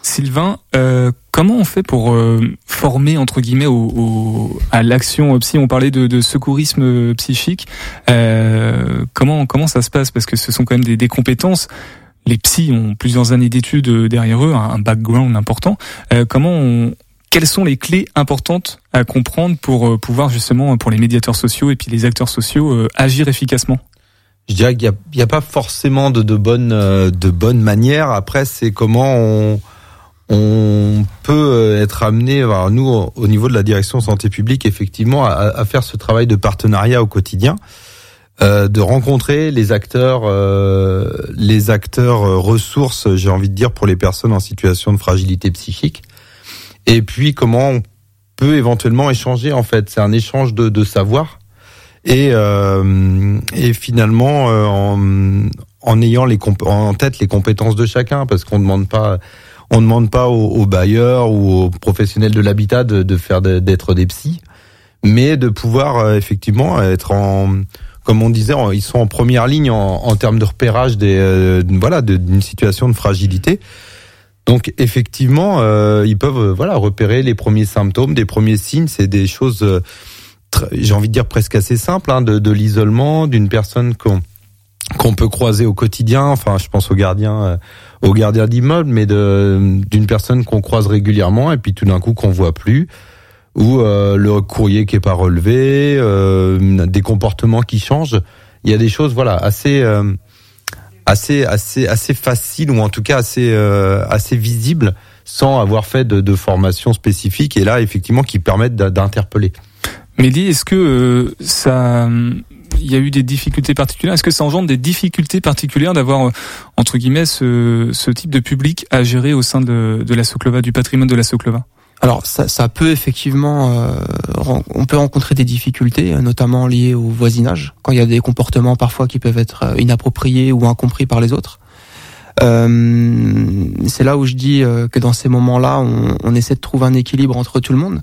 Sylvain, euh, comment on fait pour euh, former entre guillemets au, au- à l'action psy? On parlait de, de secourisme euh, psychique. Euh, comment comment ça se passe? Parce que ce sont quand même des, des compétences. Les psys ont plusieurs années d'études euh, derrière eux, un un background important. Euh, comment on, quelles sont les clés importantes à comprendre pour pouvoir justement pour les médiateurs sociaux et puis les acteurs sociaux agir efficacement? Je dirais qu'il n'y a, a pas forcément de, de bonnes de bonnes manières. Après, c'est comment on on peut euh, être amené, alors nous au- au niveau de la direction santé publique, effectivement, à, à faire ce travail de partenariat au quotidien, euh, de rencontrer les acteurs, euh, les acteurs euh, ressources, j'ai envie de dire, pour les personnes en situation de fragilité psychique. Et puis comment on peut éventuellement échanger. En fait, c'est un échange de, de savoir et, euh, et finalement euh, en, en ayant les en tête les compétences de chacun, parce qu'on demande pas on demande pas aux, aux bailleurs ou aux professionnels de l'habitat de, de faire d'être des psys, mais de pouvoir euh, effectivement être en comme on disait, ils sont en première ligne en, en termes de repérage des euh, voilà d'une situation de fragilité. Donc effectivement, euh, ils peuvent voilà repérer les premiers symptômes, des premiers signes. C'est des choses, euh, j'ai envie de dire presque assez simples, hein, de, de l'isolement d'une personne qu'on qu'on peut croiser au quotidien. Enfin, je pense aux gardiens, euh, aux gardiens d'immeubles, mais d'une personne qu'on croise régulièrement et puis tout d'un coup qu'on voit plus, ou euh, le courrier qui est pas relevé, euh, des comportements qui changent. Il y a des choses, voilà, assez euh, assez assez assez faciles ou en tout cas assez euh, assez visibles sans avoir fait de, de formation spécifique et là effectivement qui permettent d'interpeller. Mehdi, est-ce que euh, ça, il y a eu des difficultés particulières Est-ce que ça engendre des difficultés particulières d'avoir euh, entre guillemets ce, ce type de public à gérer au sein de, de la Soclova, du patrimoine de la Soclova? Alors ça, ça peut effectivement, euh, on peut rencontrer des difficultés, euh, notamment liées au voisinage, quand il y a des comportements parfois qui peuvent être euh, inappropriés ou incompris par les autres. Euh, c'est là où je dis que dans ces moments-là, on, on essaie de trouver un équilibre entre tout le monde.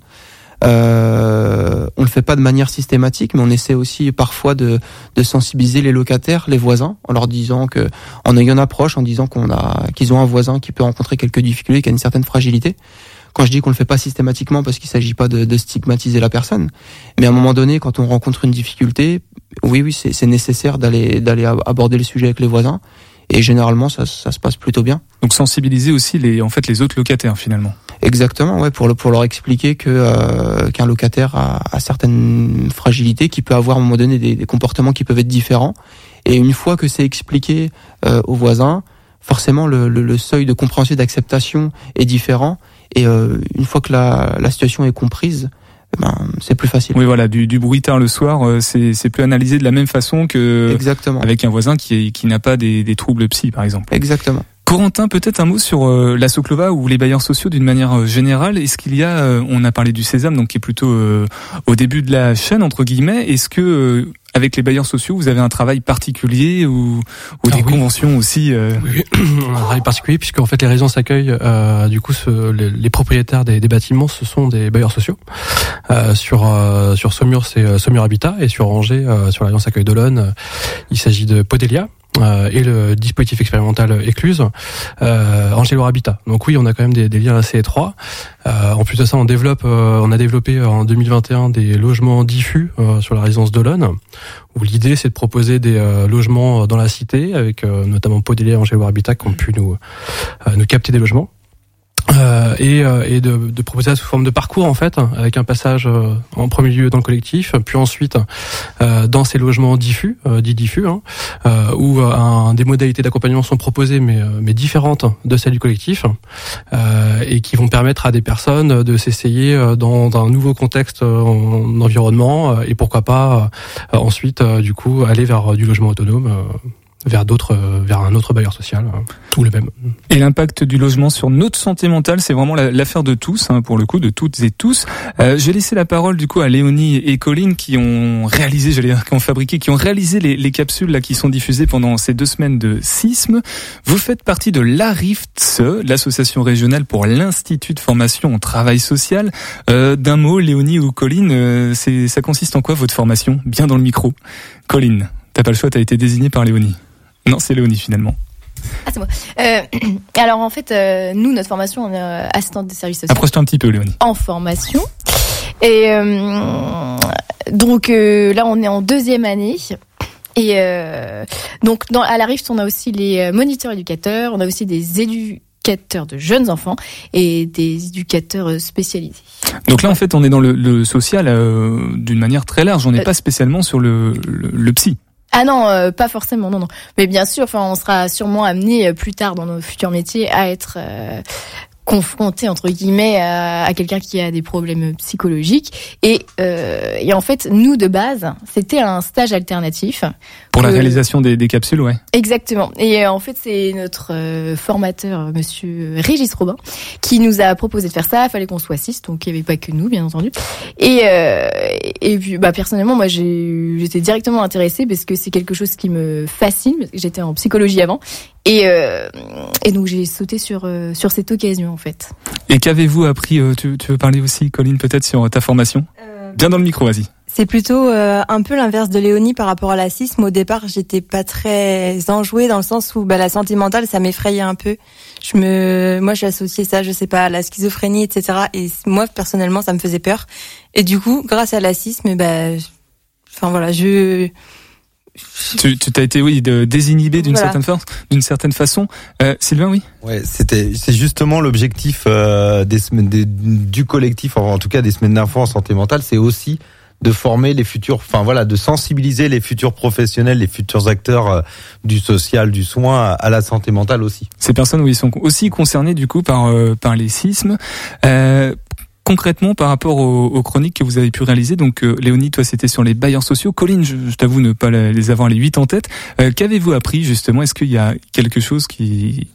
Euh, on le fait pas de manière systématique, mais on essaie aussi parfois de, de sensibiliser les locataires, les voisins, en leur disant que, en ayant une approche, en disant qu'on a, qu'ils ont un voisin qui peut rencontrer quelques difficultés, qui a une certaine fragilité. Quand je dis qu'on le fait pas systématiquement, parce qu'il s'agit pas de, de stigmatiser la personne, mais à un moment donné, quand on rencontre une difficulté, oui, oui, c'est nécessaire d'aller d'aller ab- aborder le sujet avec les voisins, et généralement ça, ça se passe plutôt bien. Donc sensibiliser aussi les, en fait, les autres locataires finalement. Exactement, ouais, pour le, pour leur expliquer que euh, qu'un locataire a, a certaines fragilités, qui peut avoir à un moment donné des, des comportements qui peuvent être différents, Et une fois que c'est expliqué euh, aux voisins, forcément le, le, le seuil de compréhension et d'acceptation est différent. Et euh, une fois que la, la situation est comprise, ben, c'est plus facile. Oui, voilà, du, du bruit tard le soir, euh, c'est plus analysé de la même façon que Exactement. avec un voisin qui, qui n'a pas des, des troubles psy, par exemple. Exactement. Corentin, peut-être un mot sur euh, la Soclova ou les bailleurs sociaux d'une manière euh, générale. Est-ce qu'il y a, euh, on a parlé du Sésame, donc qui est plutôt au début de la chaîne entre guillemets. Est-ce que avec les bailleurs sociaux, vous avez un travail particulier ou, ou des Ah oui. conventions aussi euh, Oui, un travail particulier puisque en fait les résidences accueillent euh, du coup ce- les, les propriétaires des, des bâtiments, ce sont des bailleurs sociaux. Euh, sur euh, sur Saumur, c'est euh, Saumur Habitat et sur Angers, euh, sur la résidence accueil d'Olonne, il s'agit de Podelia. Euh, et le dispositif expérimental Écluse, euh, Angelo Habitat. Donc oui, on a quand même des, des liens assez étroits. Euh, en plus de ça, on développe, euh, on a développé en 2021 des logements diffus euh, sur la résidence d'Olonne, où l'idée c'est de proposer des euh, logements dans la cité, avec euh, notamment Podélia et Angelo Habitat qui ont pu nous euh, nous capter des logements. Euh, et, euh, et de, de proposer ça sous forme de parcours en fait, avec un passage euh, en premier lieu dans le collectif, puis ensuite euh, dans ces logements diffus, euh, dits diffus, hein, euh, où des modalités d'accompagnement sont proposées mais, mais différentes de celles du collectif, et qui vont permettre à des personnes de s'essayer dans, dans un nouveau contexte en environnement, euh, et pourquoi pas ensuite du coup aller vers du logement autonome. Vers d'autres, euh, vers un autre bailleur social, euh, tout le même. Et l'impact du logement sur notre santé mentale, c'est vraiment la- l'affaire de tous, hein, pour le coup, de toutes et tous. Euh, je vais laisser la parole du coup à Léonie et Colline qui ont réalisé, j'allais dire, qui ont fabriqué, qui ont réalisé les, les capsules là qui sont diffusées pendant ces deux semaines de sisme. Vous faites partie de l'ARIFTSE, l'association régionale pour l'institut de formation en travail social. Euh, D'un mot, Léonie ou Colline, euh, ça consiste en quoi votre formation? Bien dans le micro. Colline, t'as pas le choix, t'as été désignée par Léonie. Non, c'est Léonie finalement. Ah, c'est moi. Euh, alors en fait, euh, nous, notre formation, on est euh, assistante des services sociaux Approche-toi un petit peu, Léonie. en formation. Et euh, donc euh, là, on est en deuxième année. Et euh, donc dans, à la RIFT, on a aussi les moniteurs éducateurs, on a aussi des éducateurs de jeunes enfants et des éducateurs spécialisés. Donc là, en fait, on est dans le, le social euh, d'une manière très large. On n'est pas spécialement sur le, le, le psy. Ah non, euh, pas forcément, non, non. Mais bien sûr, enfin, on sera sûrement amené euh, plus tard dans nos futurs métiers à être euh, confronté entre guillemets à, à quelqu'un qui a des problèmes psychologiques. Et, euh, et en fait, nous de base, c'était un stage alternatif. Pour la réalisation des, des capsules, ouais. Exactement. Et euh, en fait, c'est notre euh, formateur, euh, Monsieur Régis Robin, qui nous a proposé de faire ça. Il fallait qu'on soit six, donc il n'y avait pas que nous, bien entendu. Et euh, et puis, bah personnellement, moi, j'étais directement intéressée parce que c'est quelque chose qui me fascine. J'étais en psychologie avant, et euh, et donc j'ai sauté sur euh, sur cette occasion en fait. Et qu'avez-vous appris euh, tu, tu veux parler aussi, Colline, peut-être sur ta formation? Bien dans le micro, vas-y. C'est plutôt euh, un peu l'inverse de Léonie par rapport à la cisme. Au départ, j'étais pas très enjouée dans le sens où bah, la santé mentale, ça m'effrayait un peu. Je me, moi, j'associais ça, je sais pas, à la schizophrénie, etc. Et moi, personnellement, ça me faisait peur. Et du coup, grâce à la cisme, bah, enfin voilà, je, Tu tu t'as été, oui, de, désinhibé d'une Voilà. certaine, fa- d'une certaine façon. Euh, Sylvain, oui Ouais, c'était c'est justement l'objectif euh, des semaines des- du collectif, en, en tout cas des semaines d'info en santé mentale, c'est aussi de former les futurs, enfin voilà, de sensibiliser les futurs professionnels, les futurs acteurs euh, du social, du soin à, la santé mentale aussi. Ces personnes, oui, sont aussi concernées du coup par euh, par les sismes. Concrètement, par rapport aux, aux chroniques que vous avez pu réaliser, donc euh, Léonie, toi, c'était sur les bailleurs sociaux. Colline, je, je t'avoue ne pas les avoir les huit en tête. Euh, Qu'avez-vous appris justement? Est-ce qu'il y a quelque chose qui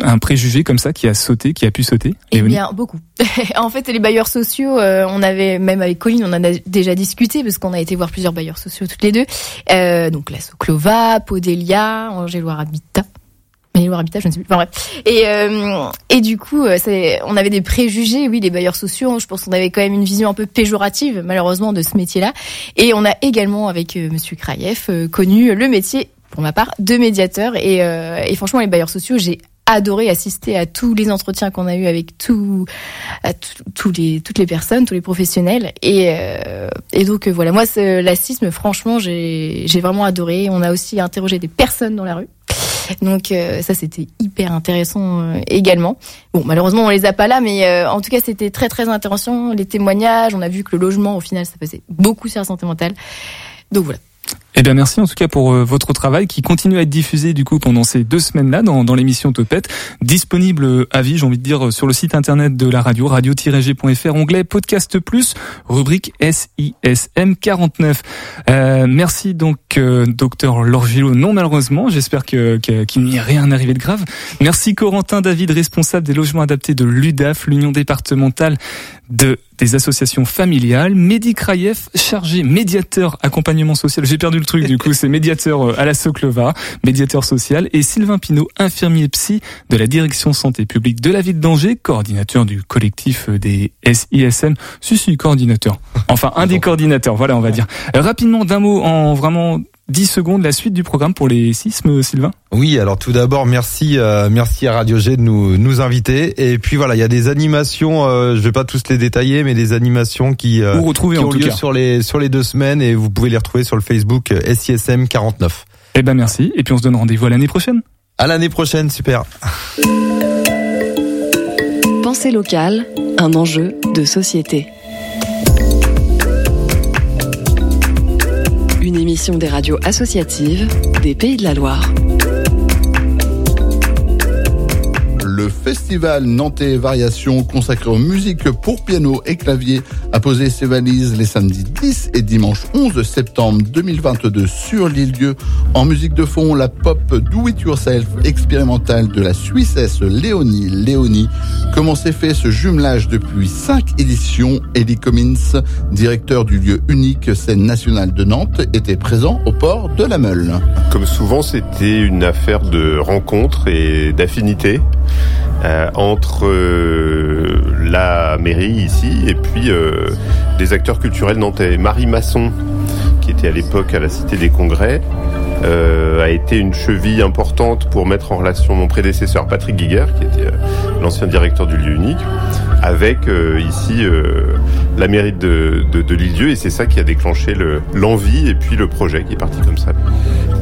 un préjugé comme ça qui a sauté, qui a pu sauter? Eh bien, beaucoup. en fait, les bailleurs sociaux, euh, on avait, même avec Colline, on en a déjà discuté, parce qu'on a été voir plusieurs bailleurs sociaux toutes les deux. Donc, la Soclova, Podelia, Angéloire Habitat. Mais Habitat, je ne sais plus. Enfin bref. Et, euh, et du coup, euh, c'est, on avait des préjugés, oui, les bailleurs sociaux. Je pense qu'on avait quand même une vision un peu péjorative, malheureusement, de ce métier-là. Et on a également, avec euh, Monsieur Kraïef, euh, connu le métier, pour ma part, de médiateur. Et, et franchement, les bailleurs sociaux, j'ai adoré assister à tous les entretiens qu'on a eu avec tout, à tout- tous les, toutes les personnes, tous les professionnels. Et, euh, et donc voilà, moi, l'assisme, franchement, j'ai j'ai vraiment adoré. On a aussi interrogé des personnes dans la rue. Donc euh, ça, c'était hyper intéressant euh, également. Bon, malheureusement, on les a pas là, mais euh, en tout cas, c'était très très intéressant. Les témoignages, on a vu que le logement, au final, ça faisait beaucoup sur la santé mentale. Donc voilà. Eh bien merci en tout cas pour euh, votre travail qui continue à être diffusé du coup pendant ces deux semaines-là dans, dans l'émission Topette, disponible euh, à vie, j'ai envie de dire, sur le site internet de la radio, radio-g.fr, onglet Podcast Plus, rubrique SISM 49. Euh, merci donc euh, docteur Lorgilo, non malheureusement, j'espère que qu'il n'y a rien arrivé de grave. Merci Corentin David, responsable des logements adaptés de l'UDAF, l'Union départementale de des associations familiales, Mehdi Kraïef, chargé médiateur accompagnement social. J'ai perdu le truc du coup, c'est médiateur euh, à la Soclova, médiateur social, et Sylvain Pinault, infirmier psy de la direction santé publique de la ville d'Angers, coordinateur du collectif euh, des SISM. Si, si, coordinateur. Enfin, un des coordinateurs, voilà, on va dire. Euh, rapidement, d'un mot en vraiment 10 secondes, la suite du programme pour les sismes, Sylvain Oui, alors tout d'abord, merci, euh, merci à Radio G de nous, nous inviter. Et puis voilà, il y a des animations, euh, je vais pas tous les détailler, mais des animations qui, euh, Ou retrouver qui en ont tout lieu cas. sur les, sur les deux semaines et vous pouvez les retrouver sur le Facebook euh, SISM 49. Eh ben merci, et puis on se donne rendez-vous à l'année prochaine. À l'année prochaine, super. Pensée locale, un enjeu de société. Une émission des radios associatives des Pays de la Loire. Festival Nantais Variations consacré aux musiques pour piano et clavier a posé ses valises les samedis 10 et dimanche 11 septembre 2022 sur l'île Dieu. En musique de fond, la pop Do It Yourself expérimentale de la Suissesse Léonie Léonie. Comment s'est fait ce jumelage depuis 5 éditions? Elie Cummins, directeur du lieu unique scène nationale de Nantes, était présent au port de la Meule. Comme souvent, c'était une affaire de rencontre et d'affinité euh, entre euh, la mairie ici et puis euh, des acteurs culturels nantais. Marie Masson, qui était à l'époque à la Cité des Congrès, euh, a été une cheville importante pour mettre en relation mon prédécesseur Patrick Guiguer, qui était euh, l'ancien directeur du lieu unique, avec euh, ici la mairie de, de, de l'île-dieu, et c'est ça qui a déclenché le- l'envie et puis le projet qui est parti comme ça.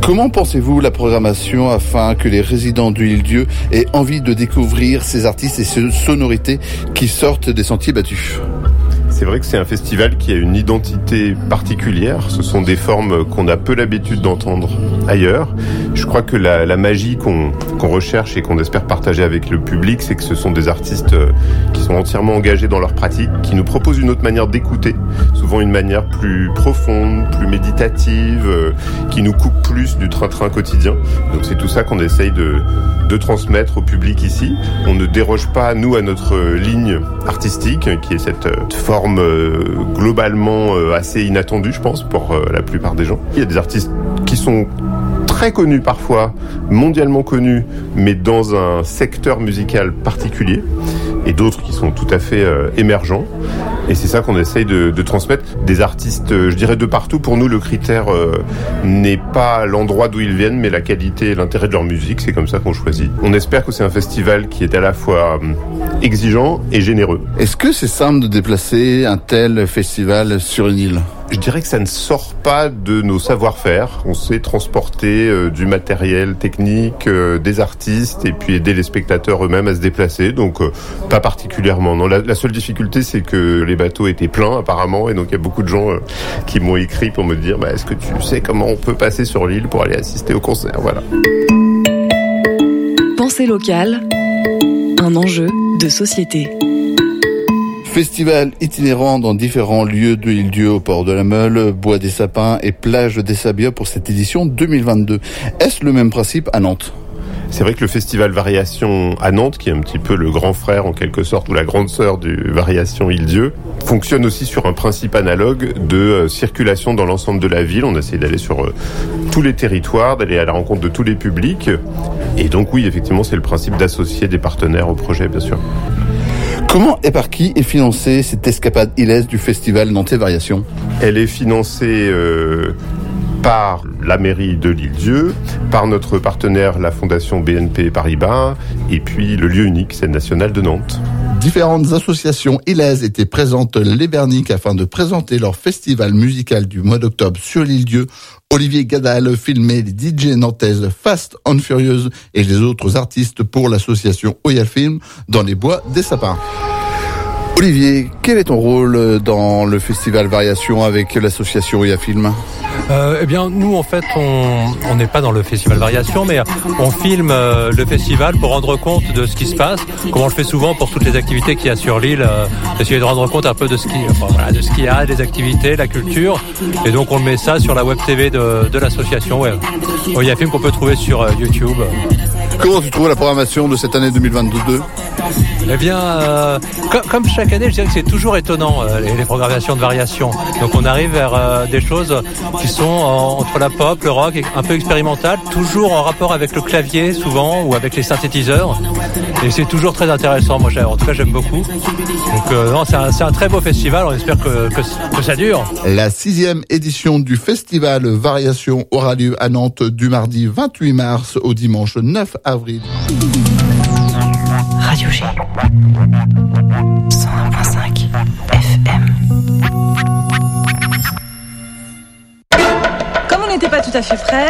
Comment pensez-vous la programmation afin que les résidents de l'île-dieu aient envie de découvrir ces artistes et ces sonorités qui sortent des sentiers battus? C'est vrai que c'est un festival qui a une identité particulière. Ce sont des formes qu'on a peu l'habitude d'entendre ailleurs. Je crois que la, magie qu'on recherche et qu'on espère partager avec le public, c'est que ce sont des artistes euh, qui sont entièrement engagés dans leur pratique, qui nous proposent une autre manière d'écouter, souvent une manière plus profonde, plus méditative, euh, qui nous coupe plus du train-train quotidien. Donc c'est tout ça qu'on essaye de, de transmettre au public ici. On ne déroge pas, nous, à notre euh, ligne artistique, qui est cette euh, euh, globalement euh, assez inattendue, je pense, pour euh, la plupart des gens. Il y a des artistes qui sont très connus parfois, mondialement connus, mais dans un secteur musical particulier, et d'autres qui sont tout à fait euh, émergents. Et c'est ça qu'on essaye de, transmettre. Des artistes, euh, je dirais de partout. Pour nous, le critère euh, n'est pas l'endroit d'où ils viennent, mais la qualité et l'intérêt de leur musique. C'est comme ça qu'on choisit. On espère que c'est un festival qui est à la fois exigeant et généreux. Est-ce que c'est simple de déplacer un tel festival sur une île? Je dirais que ça ne sort pas de nos savoir-faire. On sait transporter euh, du matériel technique, euh, des artistes et puis aider les spectateurs eux-mêmes à se déplacer. Donc euh, pas particulièrement. Non, la, seule difficulté c'est que les bateaux étaient pleins apparemment et donc il y a beaucoup de gens qui m'ont écrit pour me dire bah, est-ce que tu sais comment on peut passer sur l'île pour aller assister au concert? Voilà. Pensée locale, un enjeu de société. Festival itinérant dans différents lieux de l'île-dieu au port de la Meule, Bois des Sapins et Plage des Sabias pour cette édition 2022. Est-ce le même principe à Nantes? C'est vrai que le festival Variation à Nantes, qui est un petit peu le grand frère en quelque sorte, ou la grande sœur du Variation Île-Dieu, fonctionne aussi sur un principe analogue de euh, circulation dans l'ensemble de la ville. On essaie d'aller sur euh, tous les territoires, d'aller à la rencontre de tous les publics. Et donc oui, effectivement, c'est le principe d'associer des partenaires au projet, bien sûr. Comment et par qui est financée cette escapade ilaise du festival Nantais Variation Elle est financée euh, par la mairie de l'île-Dieu, par notre partenaire, la fondation BNP Paribas, et puis le lieu unique, scène nationale de Nantes. Différentes associations ilaises étaient présentes les Berniques afin de présenter leur festival musical du mois d'octobre sur l'île-dieu. Olivier Gadal filmait les DJ nantaises Fast and Furious et les autres artistes pour l'association Oya Film dans les bois des sapins. Olivier, quel est ton rôle dans le festival Variation avec l'association IA Film? Euh, eh bien, nous, en fait, on n'est pas dans le festival Variation, mais on filme euh, le festival pour rendre compte de ce qui se passe, comme on le fait souvent pour toutes les activités qu'il y a sur l'île, euh, essayer de rendre compte un peu de ce qui, enfin, voilà, de ce qu'il y a, des activités, la culture, et donc on met ça sur la web TV de, de l'association. Ouais. Un film qu'on peut trouver sur euh, YouTube. Comment tu trouves la programmation de cette année 2022 Eh bien, euh, co- comme chaque année, je dirais que c'est toujours étonnant euh, les, les programmations de variation. Donc on arrive vers euh, des choses qui sont en- entre la pop, le rock, un peu expérimental, toujours en rapport avec le clavier souvent ou avec les synthétiseurs. Et c'est toujours très intéressant. Moi, en tout cas, j'aime beaucoup. Donc c'est un, un très beau festival. On espère que, que, que ça dure. La sixième édition du festival Variation aura lieu à Nantes du mardi 28 mars au dimanche 9 avril. Radio G. 101.5 FM. Comme on n'était pas tout à fait prêt,